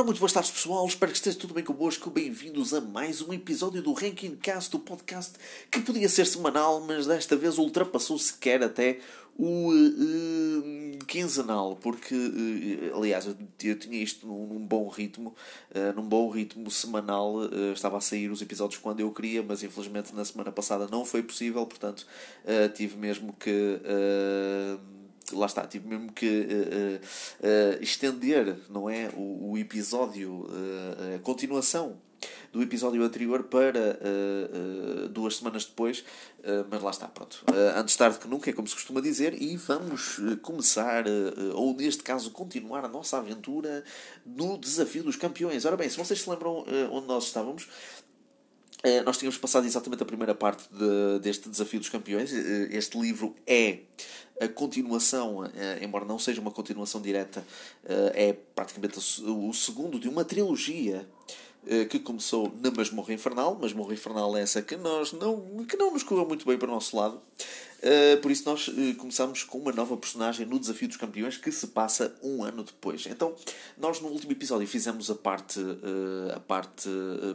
Ora, muito boas tardes, pessoal. Espero que esteja tudo bem convosco. Bem-vindos a mais um episódio do Ranking Cast, do podcast que podia ser semanal, mas desta vez ultrapassou sequer até o uh, quinzenal, porque, uh, aliás, eu, eu, tinha isto num, num bom ritmo, uh, num bom ritmo semanal, uh, estava a sair os episódios quando eu queria, mas infelizmente na semana passada não foi possível, portanto tive mesmo que lá está, tive mesmo que uh, uh, estender, não é, o, o episódio, a continuação do episódio anterior para duas semanas depois, mas lá está, pronto. antes tarde que nunca, é como se costuma dizer, e vamos começar, ou neste caso continuar a nossa aventura no Desafio dos Campeões. Ora bem, se vocês se lembram onde nós estávamos, nós tínhamos passado exatamente a primeira parte de, deste Desafio dos Campeões. Este livro é a continuação, eh, embora não seja uma continuação direta, eh, é praticamente o segundo de uma trilogia eh, que começou na Masmorra Infernal. Masmorra Infernal é essa que, nós não, que não nos correu muito bem para o nosso lado. Por isso nós começamos com uma nova personagem no Desafio dos Campeões que se passa um ano depois. Então, nós no último episódio fizemos a parte, a parte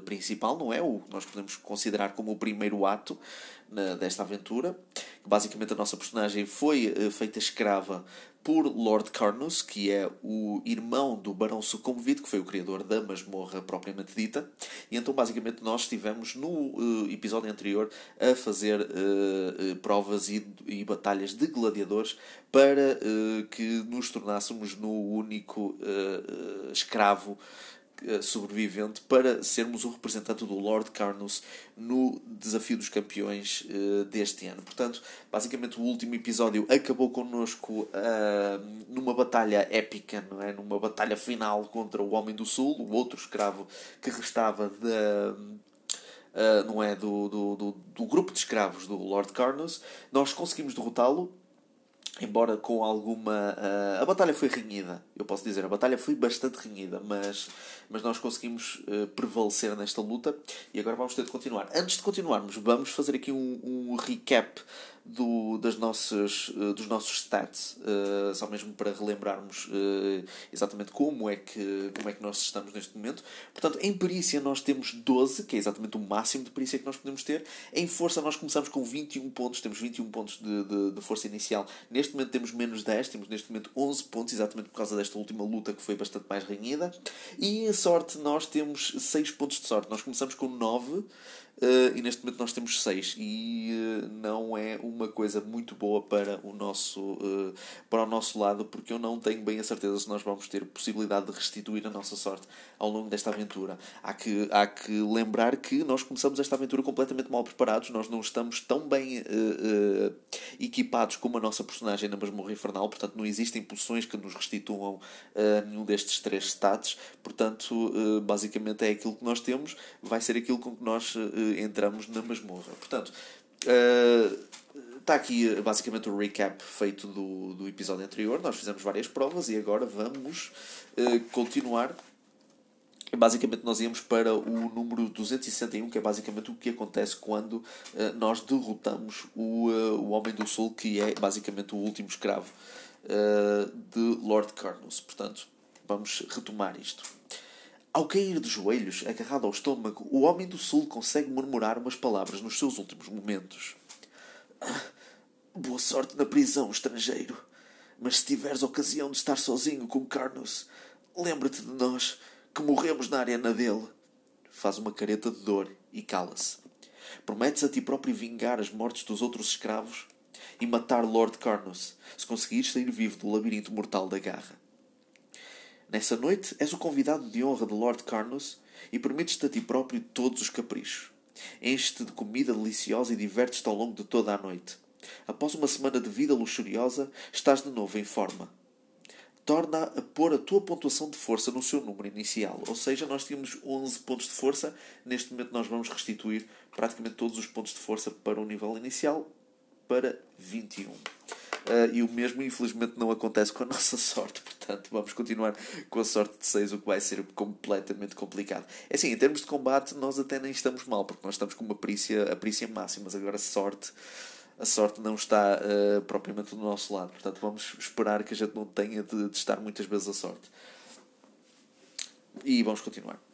principal, não é? O que nós podemos considerar como o primeiro ato desta aventura. Basicamente, a nossa personagem foi uh, feita escrava por Lord Carnus, que é o irmão do Barão Sucumbido, que foi o criador da masmorra propriamente dita. E então, basicamente, nós estivemos no uh, episódio anterior a fazer uh, provas e, e, batalhas de gladiadores para que nos tornássemos no único escravo sobrevivente para sermos o representante do Lord Carnus no Desafio dos Campeões uh, deste ano. Portanto, basicamente o último episódio acabou connosco uh, numa batalha épica, não é? numa batalha final contra o Homem do Sul, o outro escravo que restava. Uh, não é do, do, do, do grupo de escravos do Lord Carnus. Nós conseguimos derrotá-lo embora com alguma. Uh, a batalha foi renhida, eu posso dizer, a batalha foi bastante renhida, mas, mas nós conseguimos uh, prevalecer nesta luta e agora vamos ter de continuar. Antes de continuarmos, vamos fazer aqui um, um recap do, das nossas, uh, dos nossos stats, uh, só mesmo para relembrarmos exatamente como é, que, como é que nós estamos neste momento. Portanto, em perícia nós temos 12, que é exatamente o máximo de perícia que nós podemos ter. Em força nós começamos com 21 pontos, temos 21 pontos de, de, de força inicial. Neste momento temos menos 10, temos neste momento 11 pontos, exatamente por causa desta última luta que foi bastante mais renhida. E sorte nós temos 6 pontos de sorte. Nós começamos com 9 Uh, e neste momento nós temos 6 e uh, não é uma coisa muito boa para o nosso uh, para o nosso lado porque eu não tenho bem a certeza se nós vamos ter possibilidade de restituir a nossa sorte ao longo desta aventura. Há que, há que lembrar que nós começamos esta aventura completamente mal preparados, nós não estamos tão bem equipados como a nossa personagem na Masmorra Infernal, portanto não existem poções que nos restituam nenhum destes três stats, portanto basicamente é aquilo que nós temos, vai ser aquilo com que nós entramos na masmorra. Portanto, está uh, aqui basicamente o recap feito do, do episódio anterior. Nós fizemos várias provas e agora vamos uh, continuar. Basicamente, nós íamos para o número 261, que é basicamente o que acontece quando uh, nós derrotamos o, o Homem do Sul, que é basicamente o último escravo de Lord Carnus. Portanto, vamos retomar isto. Ao cair de joelhos, agarrado ao estômago, o homem do sul consegue murmurar umas palavras nos seus últimos momentos. Boa sorte na prisão, estrangeiro. Mas se tiveres ocasião de estar sozinho com Carnus, lembra-te de nós, que morremos na arena dele. Faz uma careta de dor e cala-se. Prometes a ti próprio vingar as mortes dos outros escravos e matar Lord Carnus, se conseguires sair vivo do labirinto mortal da garra. Nessa noite és o convidado de honra de Lord Carnus e permites-te a ti próprio todos os caprichos. Enches-te de comida deliciosa e divertes-te ao longo de toda a noite. Após uma semana de vida luxuriosa, estás de novo em forma. Torna a pôr a tua pontuação de força no seu número inicial. Ou seja, nós tínhamos 11 pontos de força. Neste momento, nós vamos restituir praticamente todos os pontos de força para o nível inicial para 21. Uh, e o mesmo, infelizmente, não acontece com a nossa sorte. Portanto, vamos continuar com a sorte de 6, o que vai ser completamente complicado. É assim, em termos de combate, nós até nem estamos mal, porque nós estamos com uma perícia, a perícia máxima, mas agora sorte. A sorte não está uh, propriamente do nosso lado, portanto, vamos esperar que a gente não tenha de, de estar muitas vezes a sorte. E vamos continuar.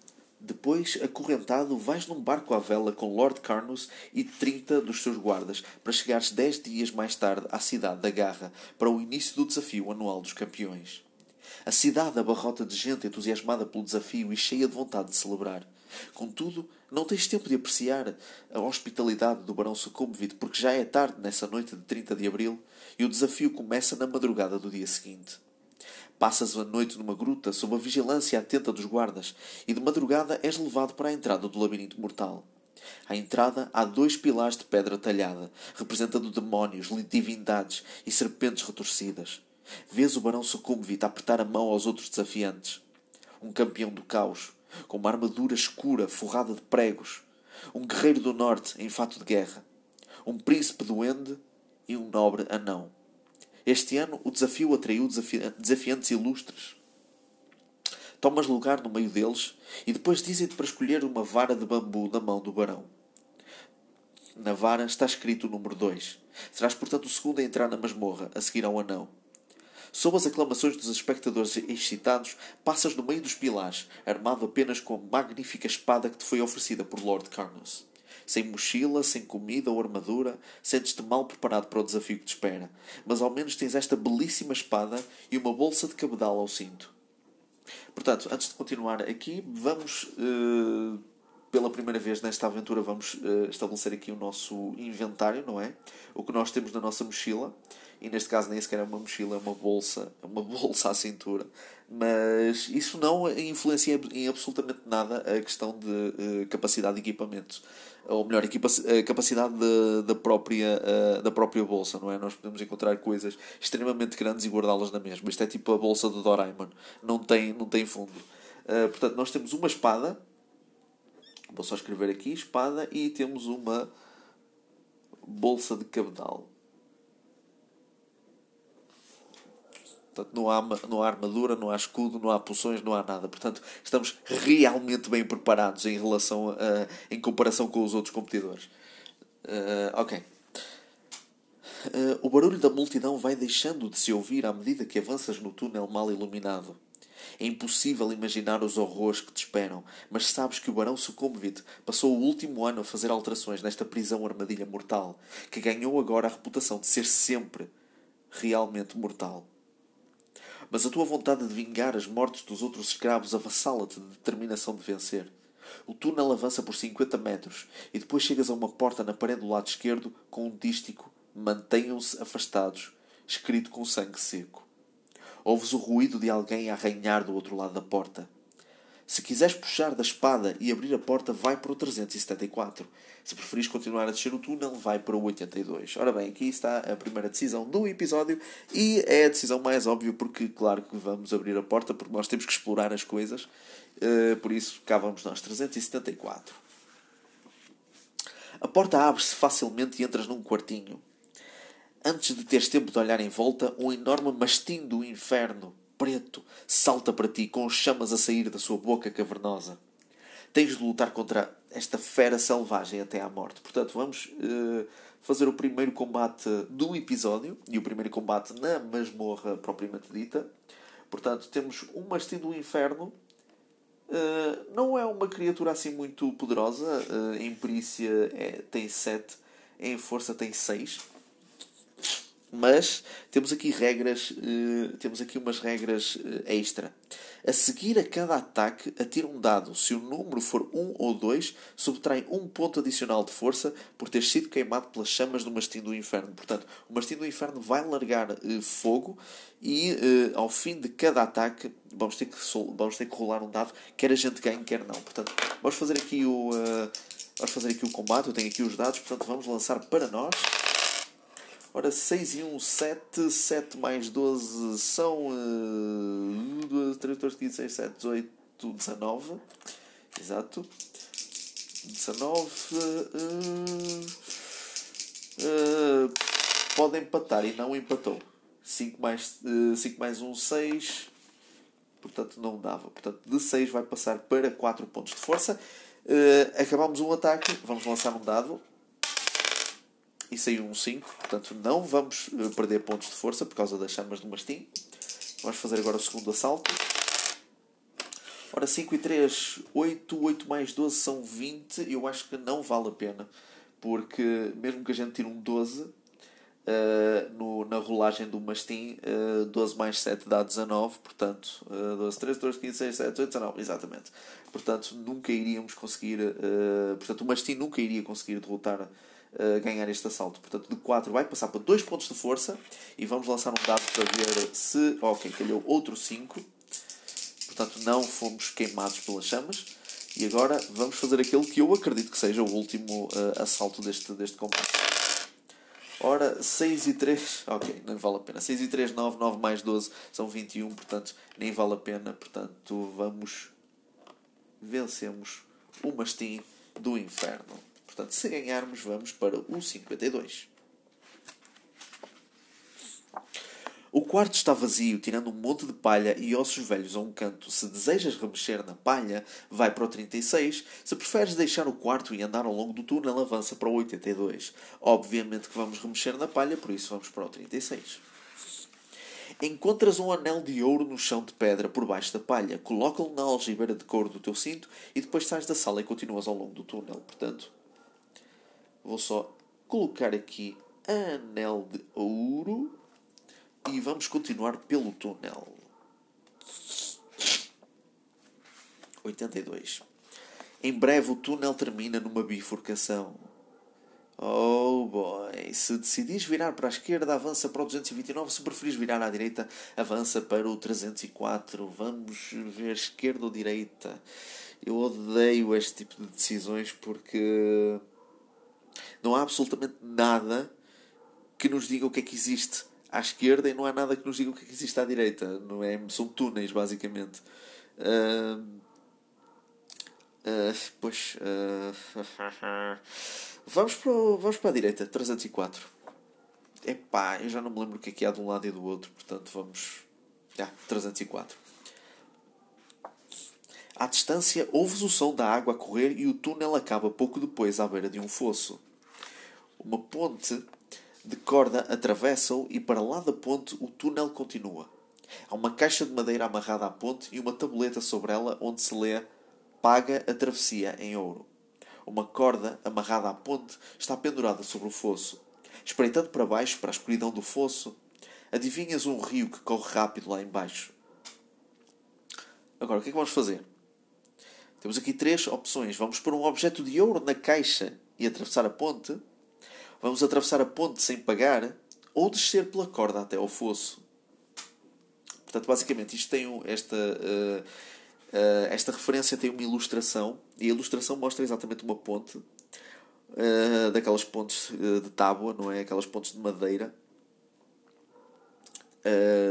Depois, acorrentado, vais num barco à vela com Lord Carnus e 30 dos seus guardas para chegares 10 dias mais tarde à cidade da Garra para o início do desafio anual dos campeões. A cidade abarrota de gente entusiasmada pelo desafio e cheia de vontade de celebrar. Contudo, não tens tempo de apreciar a hospitalidade do Barão Sucumbit porque já é tarde nessa noite de 30 de abril e o desafio começa na madrugada do dia seguinte. Passas a noite numa gruta sob a vigilância atenta dos guardas e de madrugada és levado para a entrada do labirinto mortal. À entrada há dois pilares de pedra talhada, representando demónios, divindades e serpentes retorcidas. Vês o barão Sucumbit apertar a mão aos outros desafiantes. Um campeão do caos, com uma armadura escura forrada de pregos. Um guerreiro do norte em fato de guerra. Um príncipe duende e um nobre anão. Este ano o desafio atraiu desafiantes ilustres. Tomas lugar no meio deles e depois dizem-te para escolher uma vara de bambu na mão do barão. Na vara está escrito o número 2. Serás, portanto, o segundo a entrar na masmorra, a seguir ao anão. Sob as aclamações dos espectadores excitados, passas no meio dos pilares, armado apenas com a magnífica espada que te foi oferecida por Lord Carnus. Sem mochila, sem comida ou armadura, sentes-te mal preparado para o desafio que te espera. Mas ao menos tens esta belíssima espada e uma bolsa de cabedal ao cinto. Portanto, antes de continuar aqui, vamos. Uh, pela primeira vez nesta aventura, vamos uh, estabelecer aqui o nosso inventário, não é? O que nós temos na nossa mochila e neste caso nem sequer é uma mochila, é uma bolsa, é uma bolsa à cintura. Mas isso não influencia em absolutamente nada a questão de uh, capacidade de equipamento. Ou melhor, a capacidade de, da, própria, uh, da própria bolsa, não é? Nós podemos encontrar coisas extremamente grandes e guardá-las na mesma. Isto é tipo a bolsa do Doraemon. Não tem, não tem fundo. Portanto, nós temos uma espada. Vou só escrever aqui, espada, e temos uma bolsa de cabedal. Portanto, não há, não há armadura, não há escudo, não há poções, não há nada. Portanto, estamos realmente bem preparados em relação a, em comparação com os outros competidores. Uh, ok. Uh, o barulho da multidão vai deixando de se ouvir à medida que avanças no túnel mal iluminado. É impossível imaginar os horrores que te esperam, mas sabes que o Barão Sucumbit passou o último ano a fazer alterações nesta prisão armadilha mortal, que ganhou agora a reputação de ser sempre realmente mortal. Mas a tua vontade de vingar as mortes dos outros escravos avassala-te de determinação de vencer. O túnel avança por 50 metros e depois chegas a uma porta na parede do lado esquerdo com um dístico Mantenham-se afastados, escrito com sangue seco. Ouves o ruído de alguém a arranhar do outro lado da porta. Se quiseres puxar da espada e abrir a porta, vai para o 374. Se preferires continuar a descer o túnel, vai para o 82. Ora bem, aqui está a primeira decisão do episódio e é a decisão mais óbvia porque, claro que vamos abrir a porta porque nós temos que explorar as coisas. Uh, por isso, cá vamos nós. 374. A porta abre-se facilmente e entras num quartinho. Antes de teres tempo de olhar em volta, um enorme mastim do inferno preto salta para ti com chamas a sair da sua boca cavernosa. Tens de lutar contra esta fera selvagem até à morte. Portanto, vamos uh, fazer o primeiro combate do episódio e o primeiro combate na masmorra propriamente dita. Portanto, temos um mastim do inferno. Uh, não é uma criatura assim muito poderosa. Uh, em perícia é, tem 7, em força tem 6 mas temos aqui regras, uh, temos aqui umas regras uh, extra. A seguir a cada ataque, atira um dado. Se o número for 1 ou 2, subtrai um ponto adicional de força por ter sido queimado pelas chamas do mastim do inferno. Portanto, o mastim do inferno vai largar uh, fogo e ao fim de cada ataque vamos ter, que vamos ter que rolar um dado, quer a gente ganhe, quer não. Portanto, vamos fazer aqui o, vamos fazer aqui o combate. Eu tenho aqui os dados, portanto, vamos lançar para nós. Ora, 6 e 1, 7. 7 mais 12 são. Uh, 2, 3, 4, 15, 6, 7, 18, 19. Exato. 19. Uh, uh, pode empatar e não empatou. 5 mais, uh, 5 mais 1, 6. Portanto, não dava. Portanto, de 6 vai passar para 4 pontos de força. Uh, acabamos um ataque. Vamos lançar um dado e saiu um 5. Portanto, não vamos eh, perder pontos de força por causa das chamas do mastim. Vamos fazer agora o segundo assalto. Ora, 5 e 3, 8, 8 mais 12 são 20. Eu acho que não vale a pena. Porque mesmo que a gente tire um 12, uh, no, na rolagem do mastim, uh, 12 mais 7 dá 19. Portanto, uh, 12, 13, 14, 15, 16, 17, 18, 19. Exatamente. Portanto, nunca iríamos conseguir... Uh, portanto, o mastim nunca iria conseguir derrotar... Ganhar este assalto. Portanto, de 4 vai passar para 2 pontos de força e vamos lançar um dado para ver se. Ok, calhou outro 5 portanto não fomos queimados pelas chamas. E agora vamos fazer aquele que eu acredito que seja o último uh, assalto deste, deste combate. Ora, 6 e 3, ok, nem vale a pena. 6 e 3, 9, 9 mais 12 são 21, portanto nem vale a pena. Portanto, vamos. Vencemos o mastim do inferno. Portanto, se ganharmos, vamos para o 52. O quarto está vazio, tirando um monte de palha e ossos velhos a um canto. Se desejas remexer na palha, vai para o 36. Se preferes deixar o quarto e andar ao longo do túnel, avança para o 82. Obviamente que vamos remexer na palha, por isso vamos para o 36. Encontras um anel de ouro no chão de pedra por baixo da palha. Coloca-lo na algibeira de couro do teu cinto e depois sais da sala e continuas ao longo do túnel. Portanto, vou só colocar aqui anel de ouro e vamos continuar pelo túnel. 82. Em breve o túnel termina numa bifurcação. Oh boy! Se decidires virar para a esquerda, avança para o 229. Se preferires virar à direita, avança para o 304. Vamos ver esquerda ou direita. Eu odeio este tipo de decisões porque não há absolutamente nada que nos diga o que é que existe à esquerda e não há nada que nos diga o que é que existe à direita. Não é? São túneis, basicamente. Uh, uh, pois. Uh, vamos, para o, vamos para a direita, 304. Epá, eu já não me lembro o que é que há de um lado e do outro, portanto vamos. Ah, 304. À distância, ouves o som da água a correr e o túnel acaba pouco depois à beira de um fosso. Uma ponte de corda atravessa-o e para lá da ponte o túnel continua. Há uma caixa de madeira amarrada à ponte e uma tabuleta sobre ela onde se lê Paga a travessia em ouro. Uma corda amarrada à ponte está pendurada sobre o fosso. Espreitando para baixo, para a escuridão do fosso, adivinhas um rio que corre rápido lá embaixo. Agora, o que é que vamos fazer? Temos aqui três opções. Vamos pôr um objeto de ouro na caixa e atravessar a ponte Vamos atravessar a ponte sem pagar ou descer pela corda até ao fosso. Portanto, basicamente, isto tem um, esta, uh, uh, esta referência tem uma ilustração e a ilustração mostra exatamente uma ponte uh, daquelas pontes de tábua, não é? Aquelas pontes de madeira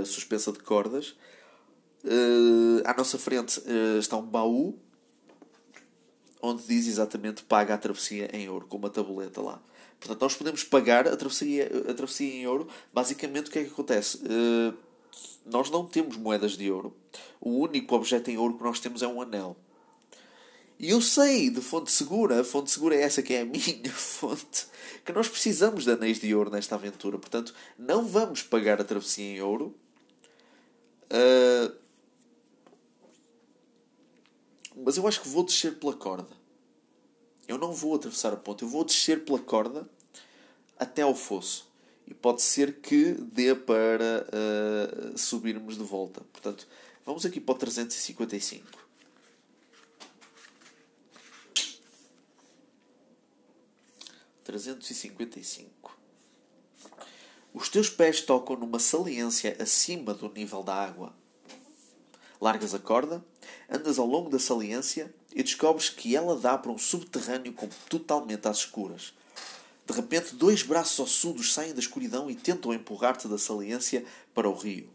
suspensa de cordas. à nossa frente está um baú onde diz exatamente paga a travessia em ouro, com uma tabuleta lá. Portanto, nós podemos pagar a travessia, a travessia em euro. Basicamente, o que é que acontece? Uh, nós não temos moedas de ouro. O único objeto em ouro que nós temos é um anel. E eu sei de fonte segura, a fonte segura é essa que é a minha fonte, que nós precisamos de anéis de ouro nesta aventura. Portanto, não vamos pagar a travessia em ouro. Uh, mas eu acho que vou descer pela corda. Eu não vou atravessar a ponte, eu vou descer pela corda até ao fosso. E pode ser que dê para uh, subirmos de volta. Portanto, vamos aqui para o 355. Trezentos e cinquenta e cinco. Os teus pés tocam numa saliência acima do nível da água. Largas a corda, andas ao longo da saliência e descobres que ela dá para um subterrâneo totalmente às escuras. De repente, dois braços ossudos saem da escuridão e tentam empurrar-te da saliência para o rio.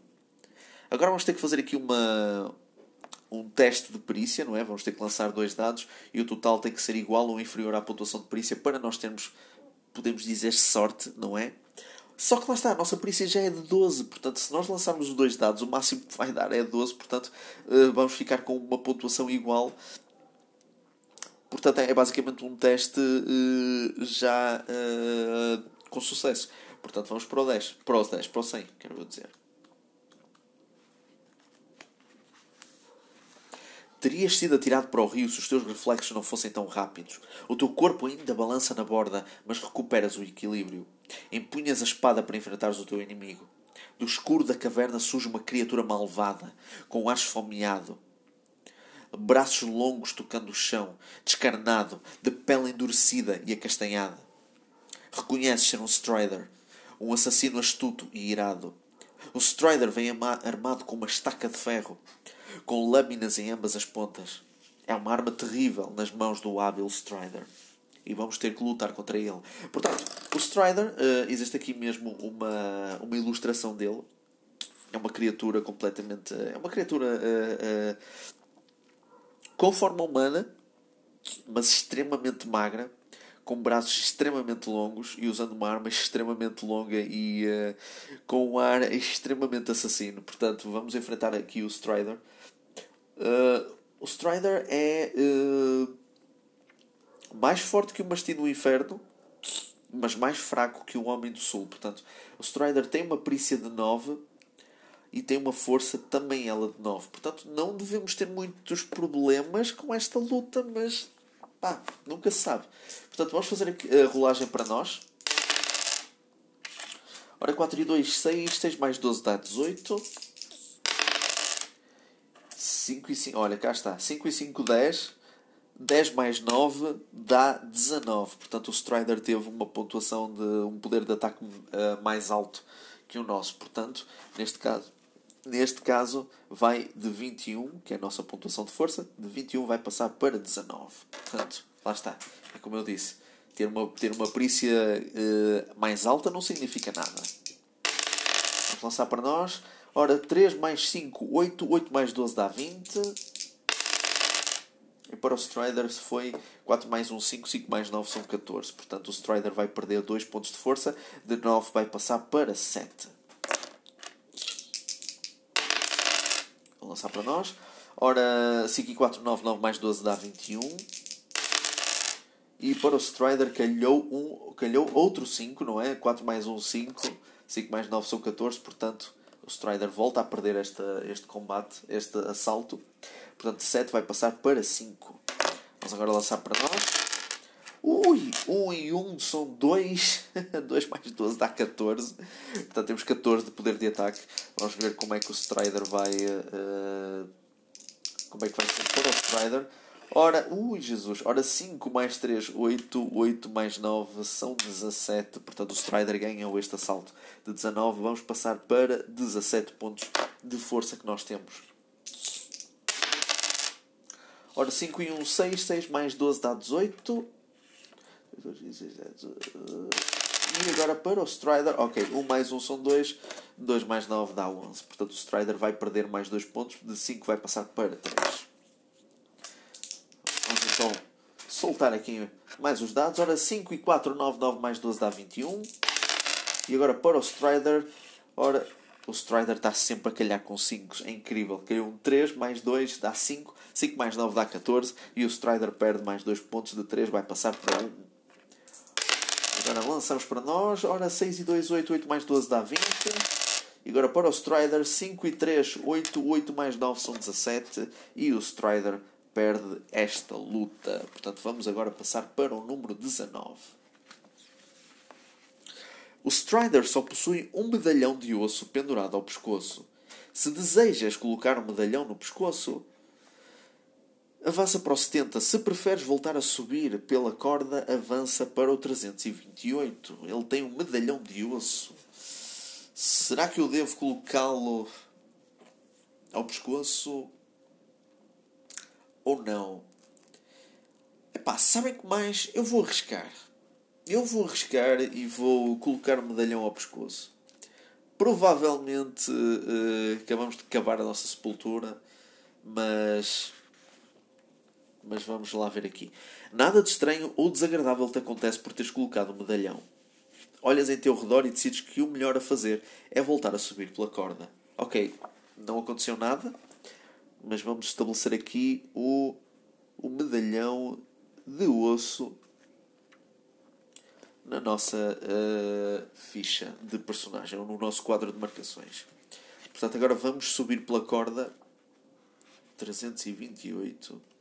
Agora vamos ter que fazer aqui uma, um teste de perícia, não é? Vamos ter que lançar dois dados e o total tem que ser igual ou inferior à pontuação de perícia para nós termos, podemos dizer, sorte, não é? Só que lá está, a nossa perícia já é de 12, portanto, se nós lançarmos os dois dados, o máximo que vai dar é 12, portanto, eh, vamos ficar com uma pontuação igual Portanto, é basicamente um teste uh, já uh, com sucesso. Portanto, vamos para o 10, para o 10, para o 100, quero dizer. Terias sido atirado para o rio se os teus reflexos não fossem tão rápidos. O teu corpo ainda balança na borda, mas recuperas o equilíbrio. Empunhas a espada para enfrentares o teu inimigo. Do escuro da caverna surge uma criatura malvada, com o ar esfomeado. Braços longos tocando o chão, descarnado, de pele endurecida e acastanhada. Reconheces ser um Strider, um assassino astuto e irado. O Strider vem armado com uma estaca de ferro, com lâminas em ambas as pontas. É uma arma terrível nas mãos do hábil Strider. E vamos ter que lutar contra ele. Portanto, o Strider, uh, existe aqui mesmo uma, uma ilustração dele. É uma criatura completamente. É uma criatura uh, uh, com forma humana, mas extremamente magra com braços extremamente longos e usando uma arma extremamente longa e uh, com um ar extremamente assassino. Portanto, vamos enfrentar aqui o Strider. Uh, o Strider é uh, mais forte que o Mastim do Inferno, mas mais fraco que o Homem do Sul. Portanto, o Strider tem uma perícia de 9 e tem uma força também ela de 9. Portanto, não devemos ter muitos problemas com esta luta, mas Pá, nunca se sabe. Portanto, vamos fazer a rolagem para nós. Ora, 4 e 2, 6. 6 mais 12 dá 18. 5 e 5. Olha, cá está. 5 e 5, 10. 10 mais 9 dá 19. Portanto, o Strider teve uma pontuação de um poder de ataque uh, mais alto que o nosso. Portanto, neste caso, Neste caso, vai de 21, que é a nossa pontuação de força, de 21 vai passar para 19. Portanto, lá está. É como eu disse, ter uma, ter uma perícia uh, mais alta não significa nada. Vamos lançar para nós. Ora, 3 mais 5, 8. 8 mais 12 dá 20. E para o Strider foi 4 mais 1, 5. 5 mais 9 são 14. Portanto, o Strider vai perder 2 pontos de força. De 9 vai passar para 7. Vou lançar para nós. Ora, 5 e 4, 9, 9 mais 12 dá 21. E para o Strider calhou, um, calhou outro 5, não é? 4 mais 1, 5. 5 mais 9 são 14. Portanto, o Strider volta a perder esta, este combate, este assalto. Portanto, 7 vai passar para 5. Vamos agora lançar para nós. Ui, 1 e 1 são 2. 2 mais 12 dá 14. Portanto, temos 14 de poder de ataque. Vamos ver como é que o Strider vai. Uh, como é que vai ser para o Strider. Ora, ui Jesus, ora 5 mais 3, 8, 8 mais 9 são 17. Portanto, o Strider ganhou este assalto de 19. Vamos passar para 17 pontos de força que nós temos. Ora, 5 e 1, 6, 6 mais 12 dá 18. E agora para o Strider, ok, 1 mais 1 são 2, 2 mais 9 dá 11. Portanto, o Strider vai perder mais 2 pontos, de 5 vai passar para 3. Vamos então soltar aqui mais os dados. Ora, 5 e 4, 9, 9 mais 12 dá 21. E agora para o Strider, ora, o Strider está sempre a calhar com 5. É incrível. Caiu um 3 mais 2 dá 5. 5 mais 9 dá 14. E o Strider perde mais 2 pontos de 3, vai passar para 1. Agora lançamos para nós. Ora, 6 e 2, 8, 8 mais 12 dá 20. E agora para o Strider, 5 e 3, 8, 8 mais 9 são 17. E o Strider perde esta luta. Portanto, vamos agora passar para o número 19. O Strider só possui um medalhão de osso pendurado ao pescoço. Se desejas colocar um medalhão no pescoço, Avança para o 70. Se preferes voltar a subir pela corda, avança para o 328. Ele tem um medalhão de osso. Será que eu devo colocá-lo ao pescoço ou não? Epá, sabem que mais? Eu vou arriscar. Eu vou arriscar e vou colocar o medalhão ao pescoço. Provavelmente uh, acabamos de cavar a nossa sepultura, mas mas vamos lá ver aqui. Nada de estranho ou desagradável te acontece por teres colocado o um medalhão. Olhas em teu redor e decides que o melhor a fazer é voltar a subir pela corda. Ok, não aconteceu nada, mas vamos estabelecer aqui o, o medalhão de osso na nossa uh, ficha de personagem, ou no nosso quadro de marcações. Portanto, agora vamos subir pela corda 328.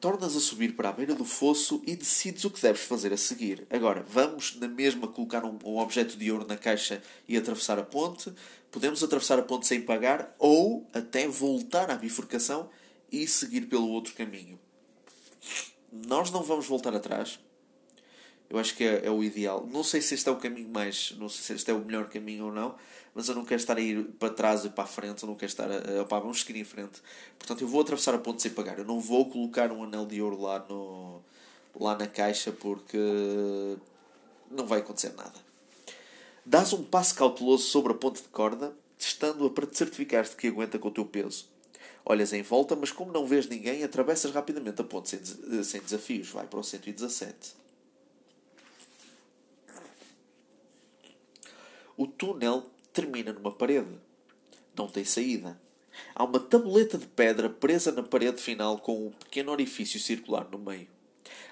Tornas a subir para a beira do fosso e decides o que deves fazer a seguir. Agora, vamos na mesma colocar um, um objeto de ouro na caixa e atravessar a ponte. Podemos atravessar a ponte sem pagar ou até voltar à bifurcação e seguir pelo outro caminho. Nós não vamos voltar atrás. Eu acho que é, é, o ideal. Não sei se este é o caminho mais. Não sei se este é o melhor caminho ou não. Mas eu não quero estar a ir para trás e para a frente. Eu não quero estar a. Opá, vamos seguir em frente. Portanto, eu vou atravessar a ponte sem pagar. Eu não vou colocar um anel de ouro lá, no, lá na caixa porque. Não vai acontecer nada. Dás um passo cauteloso sobre a ponte de corda, testando-a para te certificares de que aguenta com o teu peso. Olhas em volta, mas como não vês ninguém, atravessas rapidamente a ponte sem, sem desafios. Vai para o 117. O túnel termina numa parede. Não tem saída. Há uma tabuleta de pedra presa na parede final com um pequeno orifício circular no meio.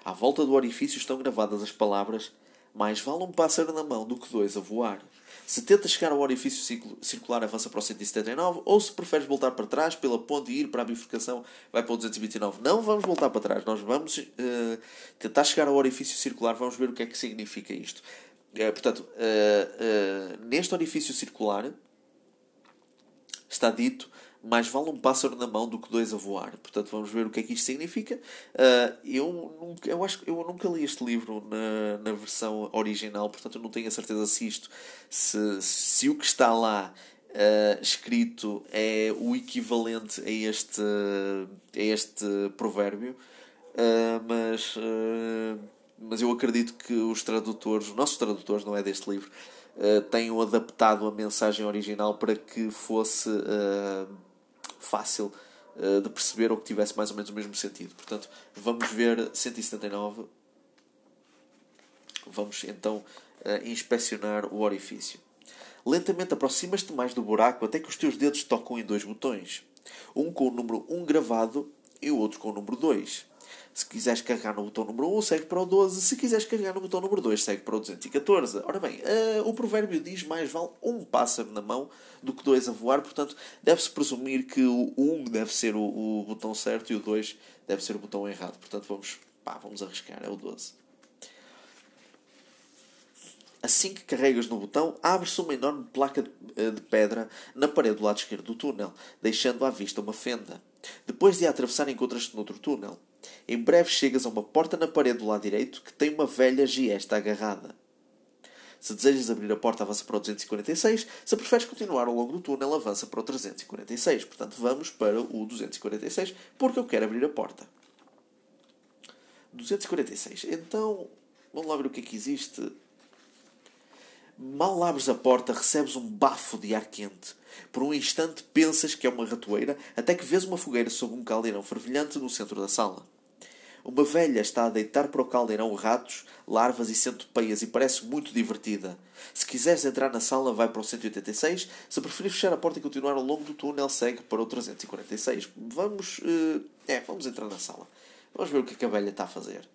À volta do orifício estão gravadas as palavras: Mais vale um pássaro na mão do que dois a voar. Se tenta chegar ao orifício circular, avança para o 179, ou se preferes voltar para trás pela ponte e ir para a bifurcação, vai para o 229. Não vamos voltar para trás, nós vamos uh, tentar chegar ao orifício circular, vamos ver o que é que significa isto. Uh, portanto, uh, neste orifício circular está dito mais vale um pássaro na mão do que dois a voar. Portanto, vamos ver o que é que isto significa. Uh, eu, nunca, eu acho eu nunca li este livro na, na versão original, portanto, eu não tenho a certeza se isto, se, se o que está lá uh, escrito é o equivalente a este, a este provérbio. Uh, mas, mas eu acredito que os tradutores, os nossos tradutores, não é deste livro, tenham adaptado a mensagem original para que fosse fácil uh, de perceber ou que tivesse mais ou menos o mesmo sentido. Portanto, vamos ver 179. Vamos então uh, inspecionar o orifício. Lentamente aproximas-te mais do buraco até que os teus dedos tocam em dois botões. Um com o número 1 gravado e o outro com o número 2. Se quiseres carregar no botão número 1, segue para o 12. Se quiseres carregar no botão número 2, segue para o 214. Ora bem, uh, o provérbio diz mais vale um pássaro na mão do que dois a voar. Portanto, deve-se presumir que o 1 deve ser o, o, botão certo e o 2 deve ser o botão errado. Portanto, vamos, pá, vamos arriscar. É o 12. Assim que carregas no botão, abre-se uma enorme placa de eh, pedra na parede do lado esquerdo do túnel, deixando à vista uma fenda. Depois de a atravessar, encontras-te noutro túnel. Em breve chegas a uma porta na parede do lado direito que tem uma velha giesta agarrada. Se desejas abrir a porta, avança para o 246. Se preferes continuar ao longo do túnel, avança para o 346. Portanto, vamos para o 246 porque eu quero abrir a porta. 246. Então, vamos lá ver o que é que existe. Mal abres a porta, recebes um bafo de ar quente. Por um instante pensas que é uma ratoeira, até que vês uma fogueira sob um caldeirão fervilhante no centro da sala. Uma velha está a deitar para o caldeirão ratos, larvas e centopeias e parece muito divertida. Se quiseres entrar na sala, vai para o 186. Se preferir fechar a porta e continuar ao longo do túnel, segue para o 346. Vamos. Uh, é, vamos entrar na sala. Vamos ver o que, é a velha está a fazer.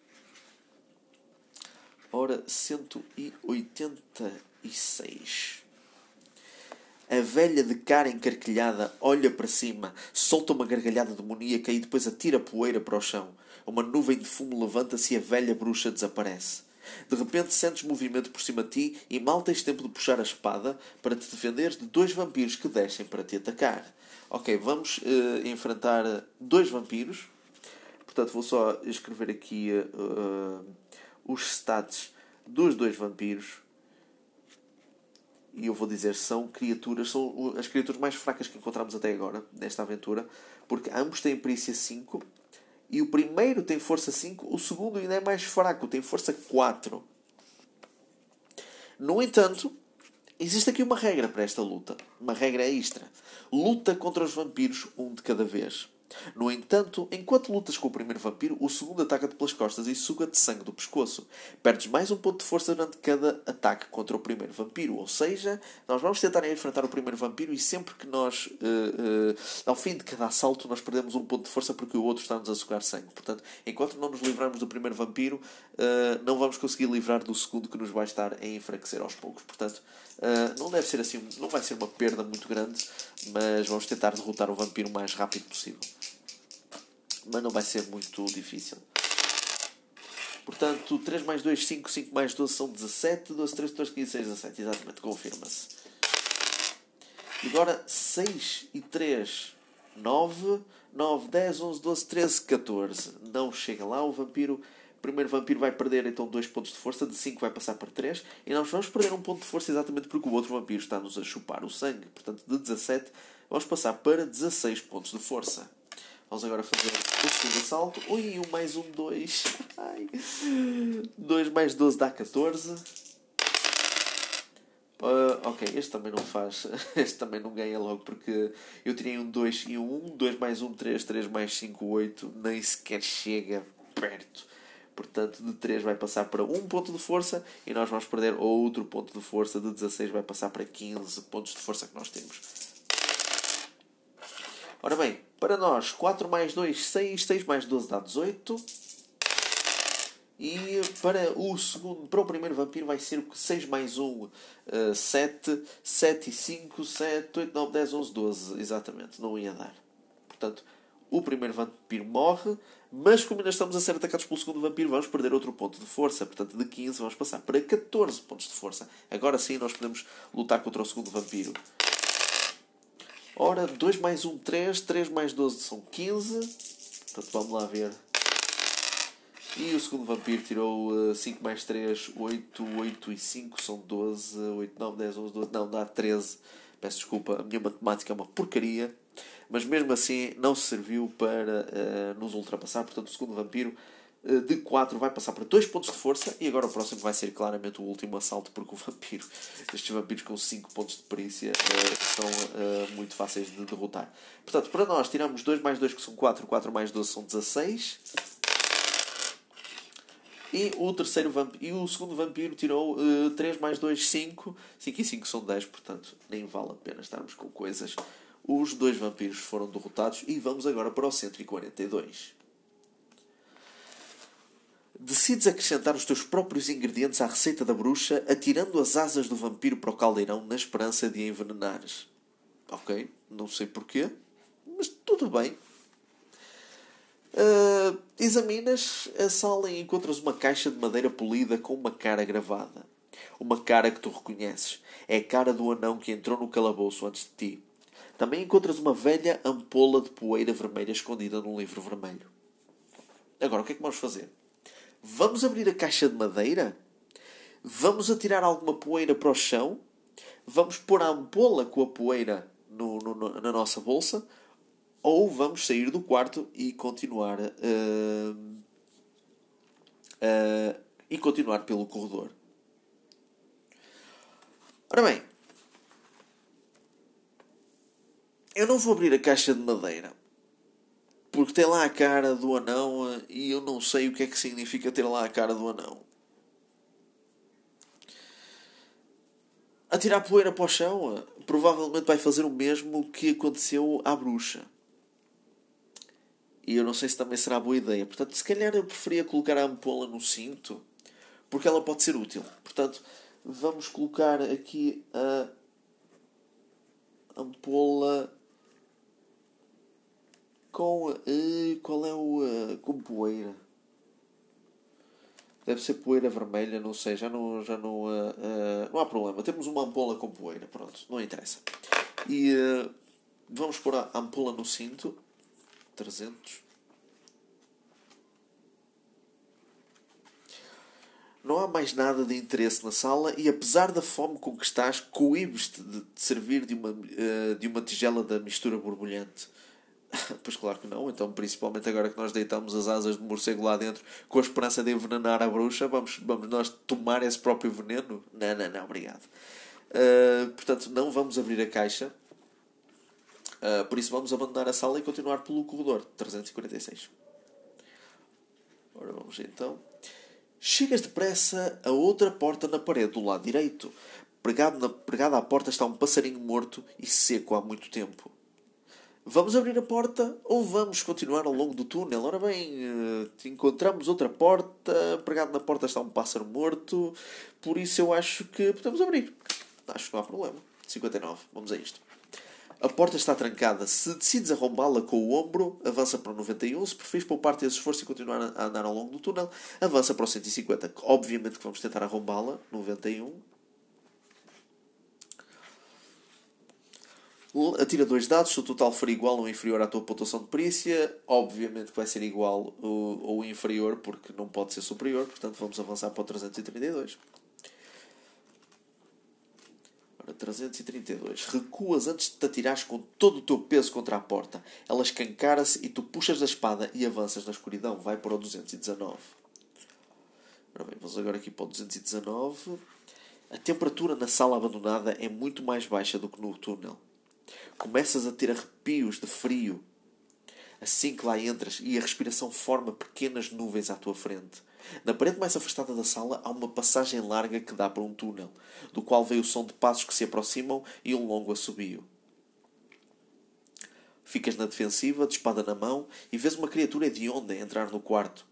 Ora, 186. A velha de cara encarquilhada olha para cima, solta uma gargalhada demoníaca e depois atira poeira para o chão. Uma nuvem de fumo levanta-se e a velha bruxa desaparece. De repente sentes movimento por cima de ti e mal tens tempo de puxar a espada para te defender de dois vampiros que descem para te atacar. Ok, vamos uh, enfrentar dois vampiros. Portanto, vou só escrever aqui uh, os stats dos dois vampiros. E eu vou dizer são criaturas, são as criaturas mais fracas que encontramos até agora nesta aventura, porque ambos têm perícia 5 e o primeiro tem força 5, o segundo ainda é mais fraco, tem força 4. No entanto, existe aqui uma regra para esta luta. Uma regra extra. Luta contra os vampiros um de cada vez. No entanto, enquanto lutas com o primeiro vampiro, o segundo ataca-te pelas costas e suga-te sangue do pescoço. Perdes mais um ponto de força durante cada ataque contra o primeiro vampiro. Ou seja, nós vamos tentar enfrentar o primeiro vampiro e sempre que nós, uh, uh, ao fim de cada assalto, nós perdemos um ponto de força porque o outro está-nos a sugar sangue. Portanto, enquanto não nos livrarmos do primeiro vampiro, uh, não vamos conseguir livrar do segundo que nos vai estar a enfraquecer aos poucos. Portanto, não deve ser assim, não vai ser uma perda muito grande, mas vamos tentar derrotar o vampiro o mais rápido possível mas não vai ser muito difícil. Portanto, 3 mais 2, 5, 5 mais 12 são 17, 12, 3, 14, 15, 16, 17. Exatamente, confirma-se. E agora 6 e 3, 9, 9, 10, 11, 12, 13, 14. Não chega lá, o vampiro. O primeiro vampiro vai perder então 2 pontos de força, de 5 vai passar para 3, e nós vamos perder um ponto de força exatamente porque o outro vampiro está-nos a chupar o sangue. Portanto, de 17 vamos passar para 16 pontos de força. Vamos agora fazer o segundo assalto. Ui, um mais um, dois. Ai. 2 mais 12 dá 14. Uh, ok, este também não faz. Este também não ganha logo porque eu tirei um 2 e um 1. 2 mais 1, 3. 3 mais 5, 8. Nem sequer chega perto. Portanto, de 3 vai passar para 1 ponto de força e nós vamos perder outro ponto de força. De 16 vai passar para 15 pontos de força que nós temos. Ora bem, para nós, 4 mais 2, 6. 6 mais 12 dá 18. E para o segundo, para o primeiro vampiro vai ser 6 mais 1, uh, 7. 7 e 5, 7, 8, 9, 10, 11, 12. Exatamente, não ia dar. Portanto, o primeiro vampiro morre, mas como ainda estamos a ser atacados pelo segundo vampiro, vamos perder outro ponto de força. Portanto, de 15 vamos passar para 14 pontos de força. Agora sim nós podemos lutar contra o segundo vampiro. Ora, 2 mais 1, 3. 3 mais 12 são 15. Portanto, vamos lá ver. E o segundo vampiro tirou 5 mais 3, 8. 8 e 5 são 12. 8, 9, 10, 11, 12. Não, dá 13. Peço desculpa, a minha matemática é uma porcaria. Mas mesmo assim, não serviu para uh, nos ultrapassar. Portanto, o segundo vampiro eh, de 4 vai passar para 2 pontos de força e agora o próximo vai ser claramente o último assalto porque o vampiro, estes vampiros com 5 pontos de perícia uh, são uh, muito fáceis de derrotar. Portanto, para nós tiramos 2 mais 2 que são 4, 4 mais 12 são 16. E o, terceiro vampiro, e o segundo vampiro tirou uh, 3 mais 2, 5. 5 e 5 são 10, portanto nem vale a pena estarmos com coisas. Os dois vampiros foram derrotados e vamos agora para o 142 decides acrescentar os teus próprios ingredientes à receita da bruxa, atirando as asas do vampiro para o caldeirão na esperança de a envenenares. Ok, não sei porquê, mas tudo bem. Uh, examinas a sala e encontras uma caixa de madeira polida com uma cara gravada. Uma cara que tu reconheces. É a cara do anão que entrou no calabouço antes de ti. Também encontras uma velha ampola de poeira vermelha escondida num livro vermelho. Agora, o que é que vamos fazer? Vamos abrir a caixa de madeira? Vamos atirar alguma poeira para o chão? Vamos pôr a ampola com a poeira no, no, na nossa bolsa? Ou vamos sair do quarto e continuar uh, uh, e continuar pelo corredor? Ora bem, eu não vou abrir a caixa de madeira porque tem lá a cara do anão eh, e eu não sei o que é que significa ter lá a cara do anão. Atirar poeira para o chão eh, provavelmente vai fazer o mesmo que aconteceu à bruxa. E eu não sei se também será boa ideia. Portanto, se calhar eu preferia colocar a ampola no cinto, porque ela pode ser útil. Portanto, vamos colocar aqui a ampola com. Uh, qual é o. Uh, com poeira. Deve ser poeira vermelha, não sei, já não. Já não, uh, não há problema. Temos uma ampola com poeira, pronto, não interessa. E vamos pôr a ampola no cinto. 300. Não há mais nada de interesse na sala e, apesar da fome com que estás, coíbes-te de servir de uma, de uma tigela da mistura borbulhante. Pois claro que não, então principalmente agora que nós deitamos as asas de morcego lá dentro com a esperança de envenenar a bruxa, vamos, vamos nós tomar esse próprio veneno? Não, não, não, obrigado. Uh, portanto, não vamos abrir a caixa. Uh, por isso vamos abandonar a sala e continuar pelo corredor 346. Ora vamos então. Chegas depressa a outra porta na parede do lado direito. Pregado, na, pregado à porta está um passarinho morto e seco há muito tempo. Vamos abrir a porta ou vamos continuar ao longo do túnel? Ora bem, uh, encontramos outra porta, pregado na porta está um pássaro morto, por isso eu acho que podemos abrir. Acho que não há problema. 59, vamos a isto. A porta está trancada. Se decides arrombá-la com o ombro, avança para o 91. Se preferes poupar-te esse esforço e continuar a andar ao longo do túnel, avança para o 150. Obviamente que vamos tentar arrombá-la. 91. Atira dois dados. Se o total for igual ou inferior à tua pontuação de perícia, obviamente que vai ser igual ou, inferior, porque não pode ser superior. Portanto, vamos avançar para o 332. 332. Recuas antes de te atirares com todo o teu peso contra a porta. Ela escancara-se e tu puxas da espada e avanças na escuridão. Vai para o 219. Ora bem, vamos agora aqui para o 219. A temperatura na sala abandonada é muito mais baixa do que no túnel. Começas a ter arrepios de frio assim que lá entras e a respiração forma pequenas nuvens à tua frente. Na parede mais afastada da sala há uma passagem larga que dá para um túnel, do qual veio o som de passos que se aproximam e um longo assobio. Ficas na defensiva, de espada na mão, e vês uma criatura hedionda entrar no quarto.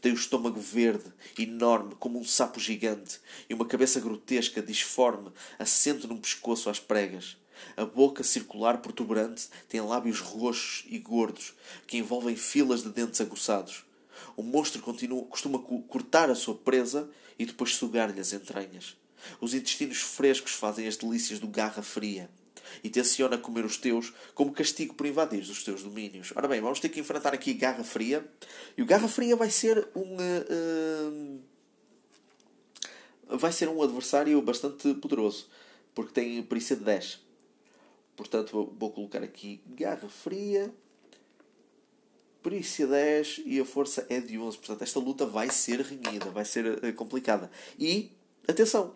Tem o estômago verde, enorme, como um sapo gigante, e uma cabeça grotesca, disforme, assente num pescoço às pregas. A boca circular protuberante tem lábios roxos e gordos, que envolvem filas de dentes aguçados. O monstro continua, costuma cortar a sua presa e depois sugar-lhe as entranhas. Os intestinos frescos fazem as delícias do garra fria e tenciona comer os teus como castigo por invadir os teus domínios. Ora bem, vamos ter que enfrentar aqui Garra Fria. E o Garra Fria vai ser um. Uh, vai ser um adversário bastante poderoso. Porque tem perícia de 10. Portanto, vou, colocar aqui Garra Fria perícia 10 e a força é de 11. Portanto, esta luta vai ser renhida, vai ser uh, complicada. E, atenção,